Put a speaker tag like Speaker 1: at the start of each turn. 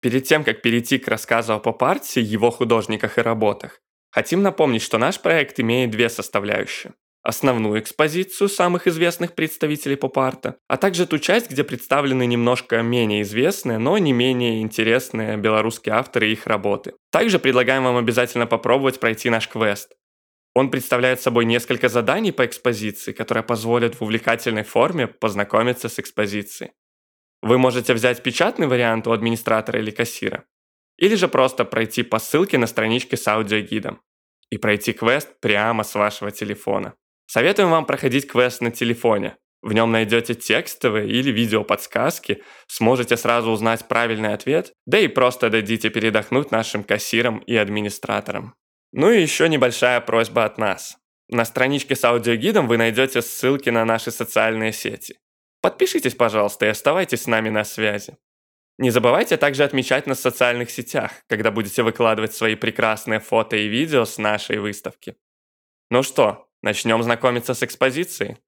Speaker 1: Перед тем, как перейти к рассказу о поп-арте, его художниках и работах, хотим напомнить, что наш проект имеет две составляющие. Основную экспозицию самых известных представителей поп-арта, а также ту часть, где представлены немножко менее известные, но не менее интересные белорусские авторы и их работы. Также предлагаем вам обязательно попробовать пройти наш квест. Он представляет собой несколько заданий по экспозиции, которые позволят в увлекательной форме познакомиться с экспозицией. Вы можете взять печатный вариант у администратора или кассира, или же просто пройти по ссылке на страничке с аудиогидом и пройти квест прямо с вашего телефона. Советуем вам проходить квест на телефоне. В нем найдете текстовые или видео подсказки, сможете сразу узнать правильный ответ, да и просто дадите передохнуть нашим кассирам и администраторам. Ну и еще небольшая просьба от нас. На страничке с аудиогидом вы найдете ссылки на наши социальные сети. Подпишитесь, пожалуйста, и оставайтесь с нами на связи. Не забывайте также отмечать нас в социальных сетях, когда будете выкладывать свои прекрасные фото и видео с нашей выставки. Ну что, начнем знакомиться с экспозицией?